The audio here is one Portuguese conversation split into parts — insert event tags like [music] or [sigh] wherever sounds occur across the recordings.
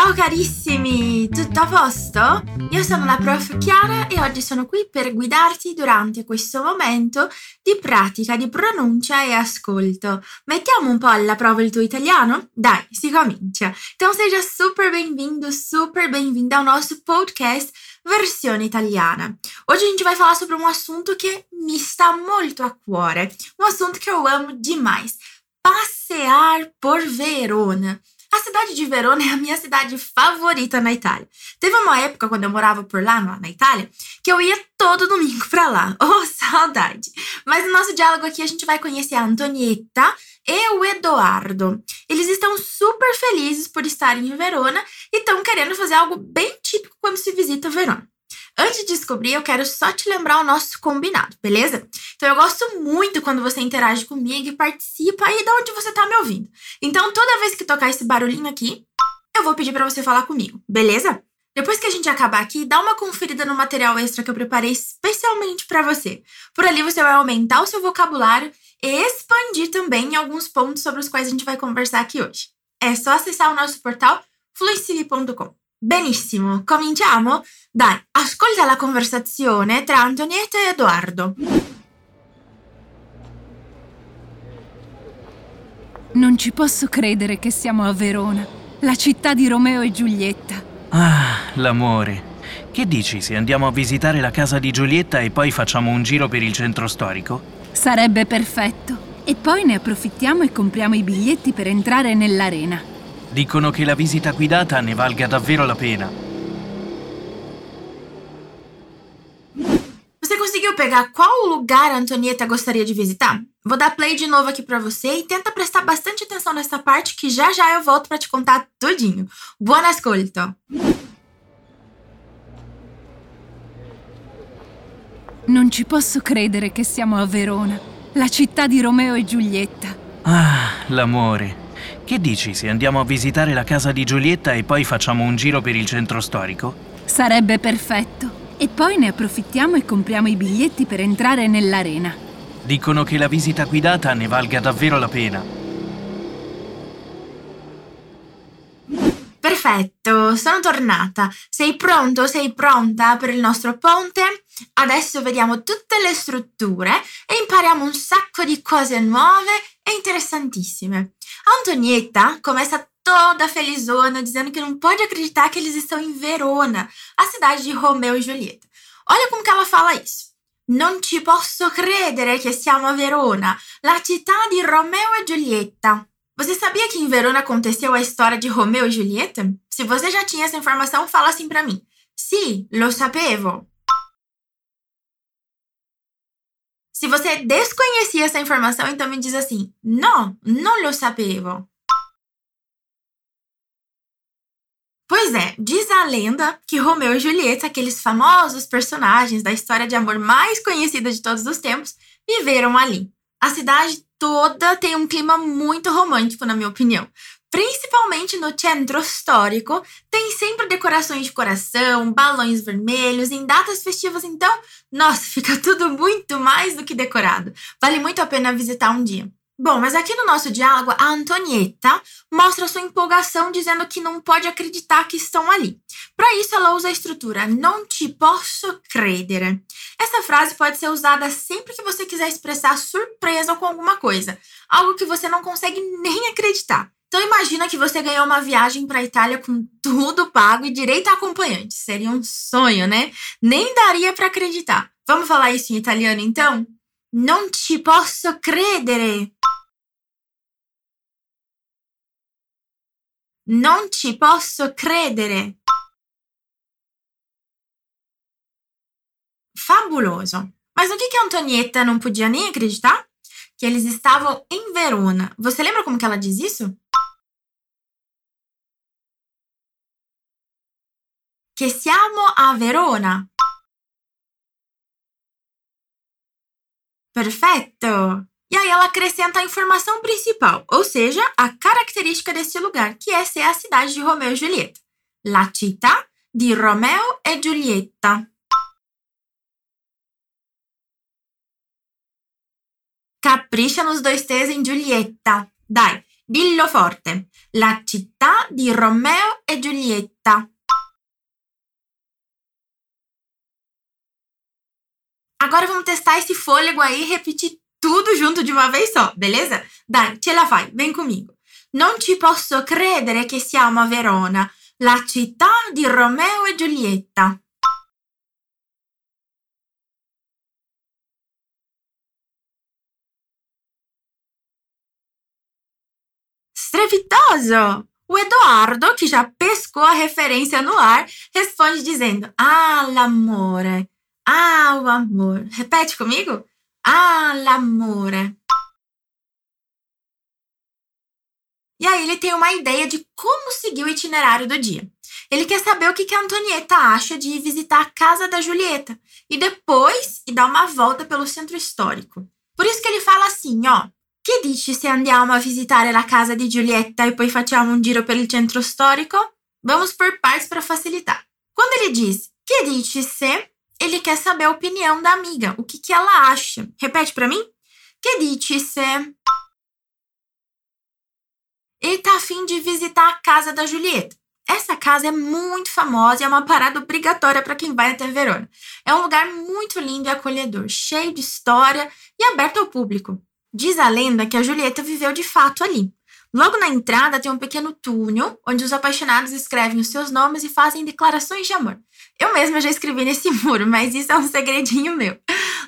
Ciao carissimi, tutto a posto? Io sono la prof Chiara e oggi sono qui per guidarti durante questo momento di pratica di pronuncia e ascolto. Mettiamo un po' alla prova il tuo italiano? Dai, si comincia. Então seja super bem-vindo, super bem-vinda ao nosso podcast Versione Italiana. Hoje a gente vai falar sobre um assunto que me está muito a cuore, um assunto que eu amo demais. Passear por Verona. A cidade de Verona é a minha cidade favorita na Itália. Teve uma época, quando eu morava por lá, na Itália, que eu ia todo domingo pra lá. [laughs] Oh, saudade! Mas no nosso diálogo aqui a gente vai conhecer a Antonietta e o Eduardo. Eles estão super felizes por estarem em Verona e estão querendo fazer algo bem típico quando se visita Verona. Antes de descobrir, eu quero só te lembrar o nosso combinado, beleza? Então eu gosto muito quando você interage comigo e participa aí de onde você tá me ouvindo. Então toda vez que tocar esse barulhinho aqui, eu vou pedir para você falar comigo, beleza? Depois que a gente acabar aqui, dá uma conferida no material extra que eu preparei especialmente para você. Por ali você vai aumentar o seu vocabulário e expandir também alguns pontos sobre os quais a gente vai conversar aqui hoje. É só acessar o nosso portal fluissivi.com. Benissimo, cominciamo? Dai, ascolta la conversazione tra Antonietta e Edoardo. Non ci posso credere che siamo a Verona, la città di Romeo e Giulietta. Ah, l'amore. Che dici se andiamo a visitare la casa di Giulietta e poi facciamo un giro per il centro storico? Sarebbe perfetto. E poi ne approfittiamo e compriamo i biglietti per entrare nell'arena. Dicono che la visita guidata ne valga davvero la pena. Você conseguiu pegar qual lugar a Antonieta gostaria de visitar? Vou dar play de novo aqui para você e tenta prestar bastante atenção nessa parte que já já eu volto para te contar tudinho. Buon ascolto! Non ci posso credere che siamo a Verona, la città di Romeo e Giulietta. Ah, l'amore. Che dici se andiamo a visitare la casa di Giulietta e poi facciamo un giro per il centro storico? Sarebbe perfetto. E poi ne approfittiamo e compriamo i biglietti per entrare nell'arena. Dicono che la visita guidata ne valga davvero la pena. Perfetto, sono tornata. Sei pronto? Sei pronta per il nostro ponte? Adesso vediamo tutte le strutture e impariamo un sacco di cose nuove e interessantissime. Antonietta começa toda felizona, dizendo que não pode acreditar que eles estão em Verona, a cidade de Romeo e Julieta. Olha como que ela fala isso. Non ci posso credere che siamo a Verona, la città di Romeo e Giulietta. Você sabia que em Verona aconteceu a história de Romeo e Julieta? Se você já tinha essa informação, fala assim para mim. Sì, lo sapevo. Se você desconhecia essa informação, então me diz assim: No, non lo sapevo. Pois é, diz a lenda que Romeu e Julieta, aqueles famosos personagens da história de amor mais conhecida de todos os tempos, viveram ali. A cidade toda tem um clima muito romântico, na minha opinião. Principalmente no centro histórico, tem sempre decorações de coração, balões vermelhos, em datas festivas, então, nossa, [laughs] fica tudo muito mais do que decorado. Vale muito a pena visitar um dia. Bom, mas aqui no nosso diálogo, a Antonietta mostra sua empolgação dizendo que não pode acreditar que estão ali. Para isso, ela usa a estrutura non ti posso credere. Essa frase pode ser usada sempre que você quiser expressar surpresa com alguma coisa, algo que você não consegue nem acreditar. Então imagina que você ganhou uma viagem para a Itália com tudo pago e direito a acompanhante. Seria um sonho, né? Nem daria para acreditar. Vamos falar isso em italiano então? Non ci posso credere. Non ci posso credere. Fabuloso. Mas o que, que a Antonietta não podia nem acreditar? Que eles estavam em Verona. Você lembra como que ela diz isso? che siamo a Verona. Perfeito! E aí ela acrescenta a informação principal, ou seja, a característica desse lugar, que é ser a cidade de Romeo e Julieta. La città di Romeo e Giulietta. Capricha nos dois T's em Giulietta. Dai, Dillo forte. La città di Romeo e Giulietta. Agora vamos testar esse fôlego aí e repetir tudo junto de uma vez só, beleza? Dai, ce la fai, vem comigo. Non ci posso credere che siamo a Verona, la città di Romeo e Giulietta. Strepitoso! O Eduardo, que já pescou a referência no ar, responde dizendo: Ah, l'amore. Ah, o amor. Repete comigo? Ah, l'amore. E aí ele tem uma ideia de como seguir o itinerário do dia. Ele quer saber o que a Antonieta acha de visitar a casa da Julieta e depois e dar uma volta pelo centro histórico. Por isso que ele fala assim, ó. Che dici se andiamo a visitare la casa di Giulietta e poi facciamo un giro per il centro storico? Vamos por partes para facilitar. Quando ele diz que dici se, ele quer saber a opinião da amiga, o que, que ela acha. Repete para mim. Que dici se ele tá afim de visitar a casa da Julieta. Essa casa é muito famosa e é uma parada obrigatória para quem vai até Verona. É um lugar muito lindo e acolhedor, cheio de história e aberto ao público. Diz a lenda que a Julieta viveu de fato ali. Logo na entrada tem um pequeno túnel onde os apaixonados escrevem os seus nomes e fazem declarações de amor. Eu mesma já escrevi nesse [laughs] muro, mas isso é um segredinho meu.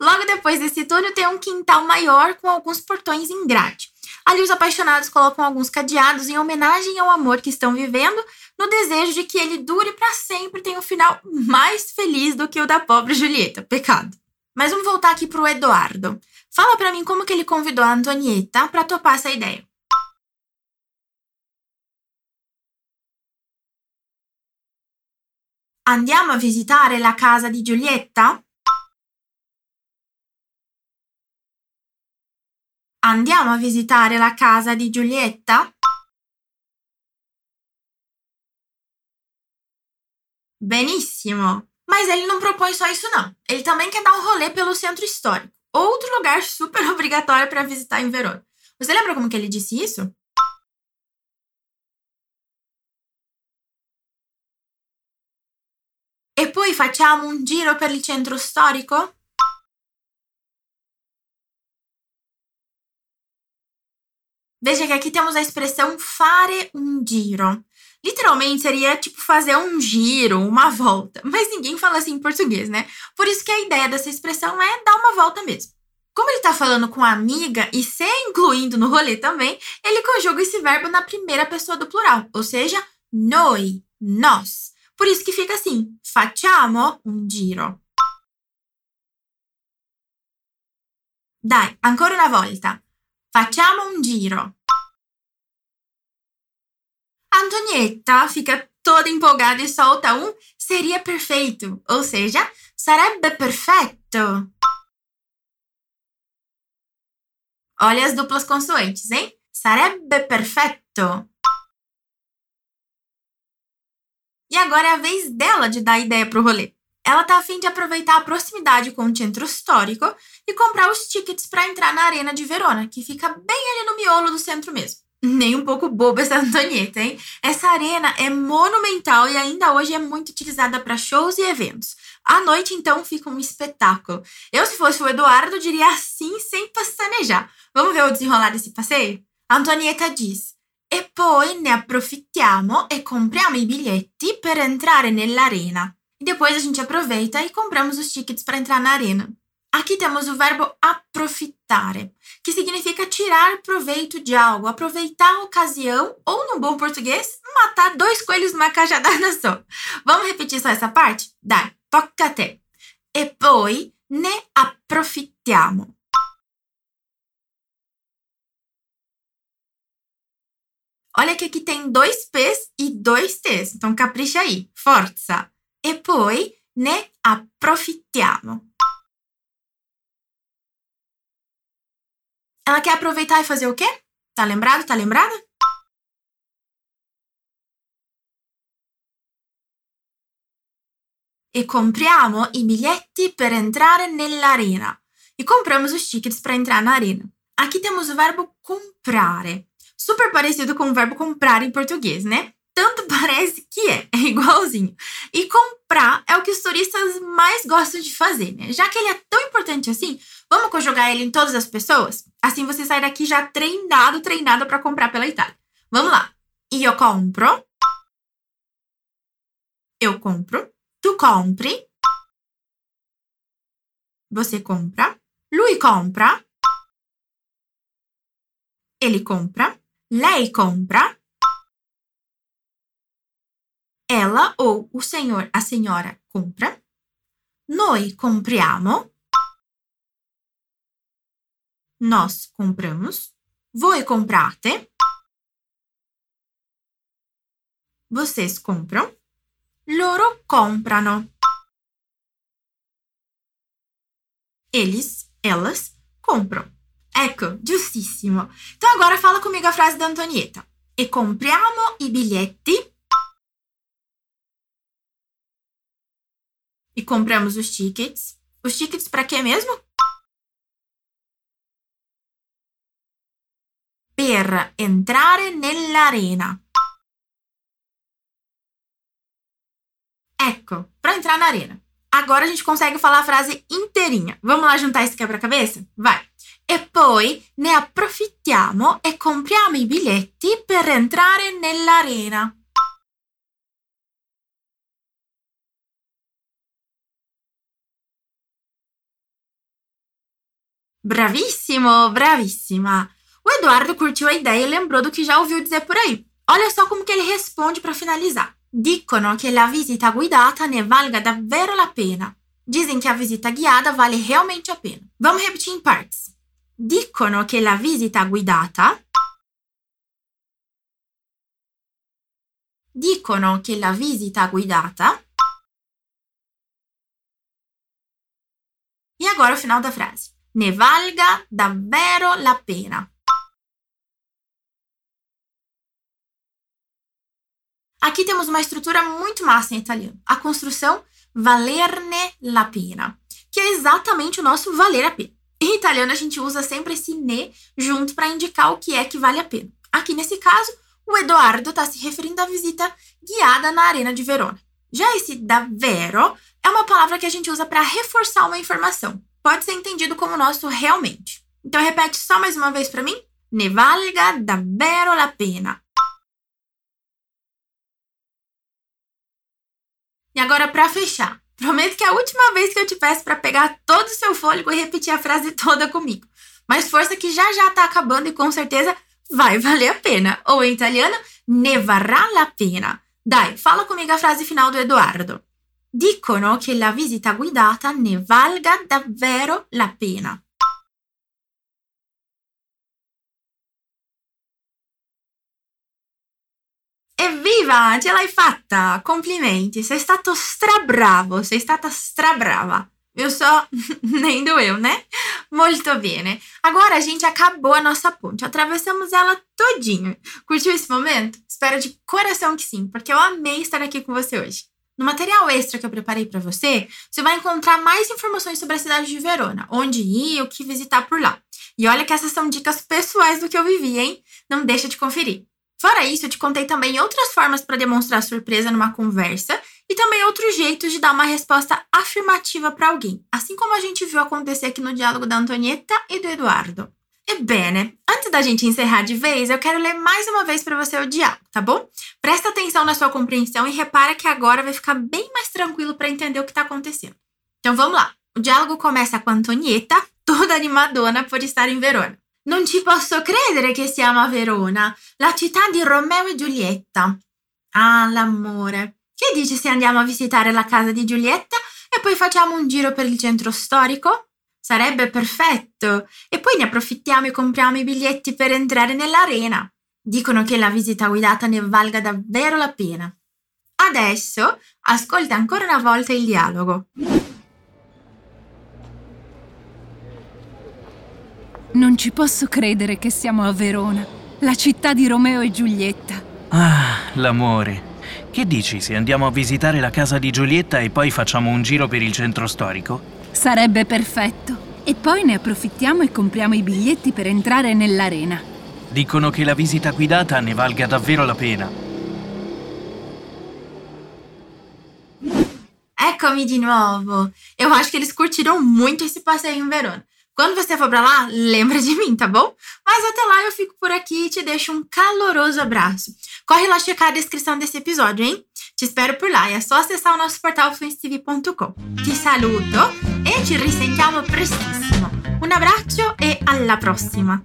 Logo depois desse túnel tem um quintal maior com alguns portões em grade. Ali os apaixonados colocam alguns cadeados em homenagem ao amor que estão vivendo, no desejo de que ele dure para sempre e tenha um final mais feliz do que o da pobre Julieta. Pecado. Mas vamos voltar aqui pro Eduardo. Fala para mim como que ele convidou a Antonieta para topar essa ideia. Andiamo a visitare la casa di Giulietta? Andiamo a visitare la casa di Giulietta? Benissimo! Mas ele não propõe só isso, não. Ele também quer dar um rolê pelo centro histórico. Outro lugar super obrigatório para visitar em Verona. Você lembra como que ele disse isso? Facciamo un giro per il centro storico? Veja que aqui temos a expressão fare un giro. Literalmente seria tipo fazer um giro, uma volta, mas ninguém fala assim em português, né? Por isso que a ideia dessa expressão é dar uma volta mesmo. Como ele tá falando com a amiga e se incluindo no rolê também, ele conjuga esse verbo na primeira pessoa do plural, ou seja, noi, nós. Por isso que fica assim: facciamo un giro. Dai, ancora una volta. Facciamo un giro. Antonietta fica toda empolgada e solta um seria perfeito, ou seja, sarebbe perfetto. Olha as duplas consoantes, hein? Sarebbe perfetto. E agora é a vez dela de dar ideia pro rolê. Ela tá afim de aproveitar a proximidade com o centro histórico e comprar os tickets para entrar na Arena de Verona, que fica bem ali no miolo do centro mesmo. [laughs] Nem um pouco boba essa [laughs] Antonieta, hein? Essa arena é monumental e ainda hoje é muito utilizada para shows e eventos. À noite, então, fica um espetáculo. Eu, se fosse o Eduardo, diria assim sem pestanejar. Vamos ver o desenrolar desse passeio? A Antonieta diz: E poi ne approfittiamo e compriamo i biglietti per entrare nell'arena. E depois a gente aproveita e compramos os tickets para entrar na arena. Aqui temos o verbo approfittare, que significa tirar proveito de algo, aproveitar a ocasião, ou no bom português, matar dois coelhos numa cajadada só. Vamos repetir só essa parte? Dai, tocca a te. E poi ne approfittiamo. Olha que aqui tem dois P's e dois T's, então capricha aí. Forza. E poi ne approfittiamo. Ela quer aproveitar e fazer o quê? Tá lembrado? Tá lembrada? E compriamo i biglietti per entrare nell'arena. E compramos os tickets para entrar na arena. Aqui temos o verbo comprare. Super parecido com o verbo comprar em português, né? Tanto [laughs] parece que é, é igualzinho. E comprar é o que os turistas mais gostam de fazer, né? Já que ele é tão importante assim, vamos conjugar ele em todas as pessoas? Assim você sai daqui já treinado, treinada para comprar pela Itália. Vamos lá. Io compro. Eu compro. Tu compri. Você compra. Lui compra. Ele compra. Lei compra. Ela ou o senhor, a senhora compra. Noi compriamo. Nós compramos. Voi comprate. Vocês compram. Loro comprano. Eles, elas compram. Ecco, giustissimo. Então agora fala comigo a frase da Antonietta. E compriamo i biglietti. E compramos os tickets. Os tickets para quê mesmo? Per entrare nell'arena. Ecco, para entrar na arena. Agora a gente consegue falar a frase inteirinha. Vamos lá juntar esse quebra-cabeça? Vai. E poi ne approfittiamo e compriamo i biglietti per entrare nell'arena. Bravissimo, bravissima. O Eduardo curtiu a ideia e lembrou do que já ouviu dizer por aí. Olha só como que ele responde para finalizar. Dicono che la visita guidata ne valga davvero la pena. Dizem que a visita guiada vale realmente a pena. Vamos repetir em partes. Dicono che la visita guidata Dicono che la visita guidata E agora o final da frase. Ne valga davvero la pena. Aqui temos uma estrutura muito massa em italiano. A construção valerne la pena, que é exatamente o nosso valer a pena. Em italiano, a gente usa sempre esse ne junto para indicar o que é que vale a pena. Aqui nesse caso, o Eduardo está se referindo à visita guiada na Arena de Verona. Já esse davvero é uma palavra que a gente usa para reforçar uma informação. Pode ser entendido como nosso realmente. Então repete só mais uma vez para mim. Ne valga davvero la pena. E agora, para fechar, prometo que é a última vez que eu te peço para pegar todo o seu fôlego e repetir a frase toda comigo. Mas força que já já tá acabando e com certeza vai valer a pena. Ou em italiano, ne varrà la pena. Dai, fala comigo a frase final do Eduardo. Dicono che la visita guidata ne valga davvero la pena. Evviva, ce l'hai fatta! Complimenti, sei stato strabravo, sei stata strabrava. Eu só nem doeu, né? Muito bene. Agora a gente acabou a nossa ponte, atravessamos ela todinho. Curtiu esse momento? Espero de coração que sim, porque eu amei estar aqui com você hoje. No material extra que eu preparei para você, você vai encontrar mais informações sobre a cidade de Verona, onde ir, o que visitar por lá. E olha que essas são dicas pessoais do que eu vivi, hein? Não deixa de conferir. Fora isso, eu te contei também outras formas para demonstrar surpresa numa conversa e também outros jeitos de dar uma resposta afirmativa para alguém, assim como a gente viu acontecer aqui no diálogo da Antonieta e do Eduardo. E bene, antes da gente encerrar de vez, eu quero ler mais uma vez para você o diálogo, tá bom? Presta atenção na sua compreensão e repara que agora vai ficar bem mais tranquilo para entender o que está acontecendo. Então vamos lá. O diálogo começa com a Antonieta, toda animadona por estar em Verona. Non ci posso credere che siamo a Verona, la città di Romeo e Giulietta. Ah, l'amore. Che dici se andiamo a visitare la casa di Giulietta e poi facciamo un giro per il centro storico? Sarebbe perfetto. E poi ne approfittiamo e compriamo i biglietti per entrare nell'arena. Dicono che la visita guidata ne valga davvero la pena. Adesso ascolta ancora una volta il dialogo. Non ci posso credere che siamo a Verona, la città di Romeo e Giulietta. Ah, l'amore. Che dici se andiamo a visitare la casa di Giulietta e poi facciamo un giro per il centro storico? Sarebbe perfetto. E poi ne approfittiamo e compriamo i biglietti per entrare nell'arena. Dicono che la visita guidata ne valga davvero la pena. Eccomi di nuovo. Eu acho que eles curtiram muito esse passeio em Verona. Quando você for pra lá, lembra de mim, tá bom? Mas até lá eu fico por aqui e te deixo um caloroso abraço. Corre lá checar a descrição desse episódio, hein? Te espero por lá, é só acessar o nosso portal fluencytv.com. Ti saluto e ci risentiamo prestissimo. Un abbraccio e alla prossima!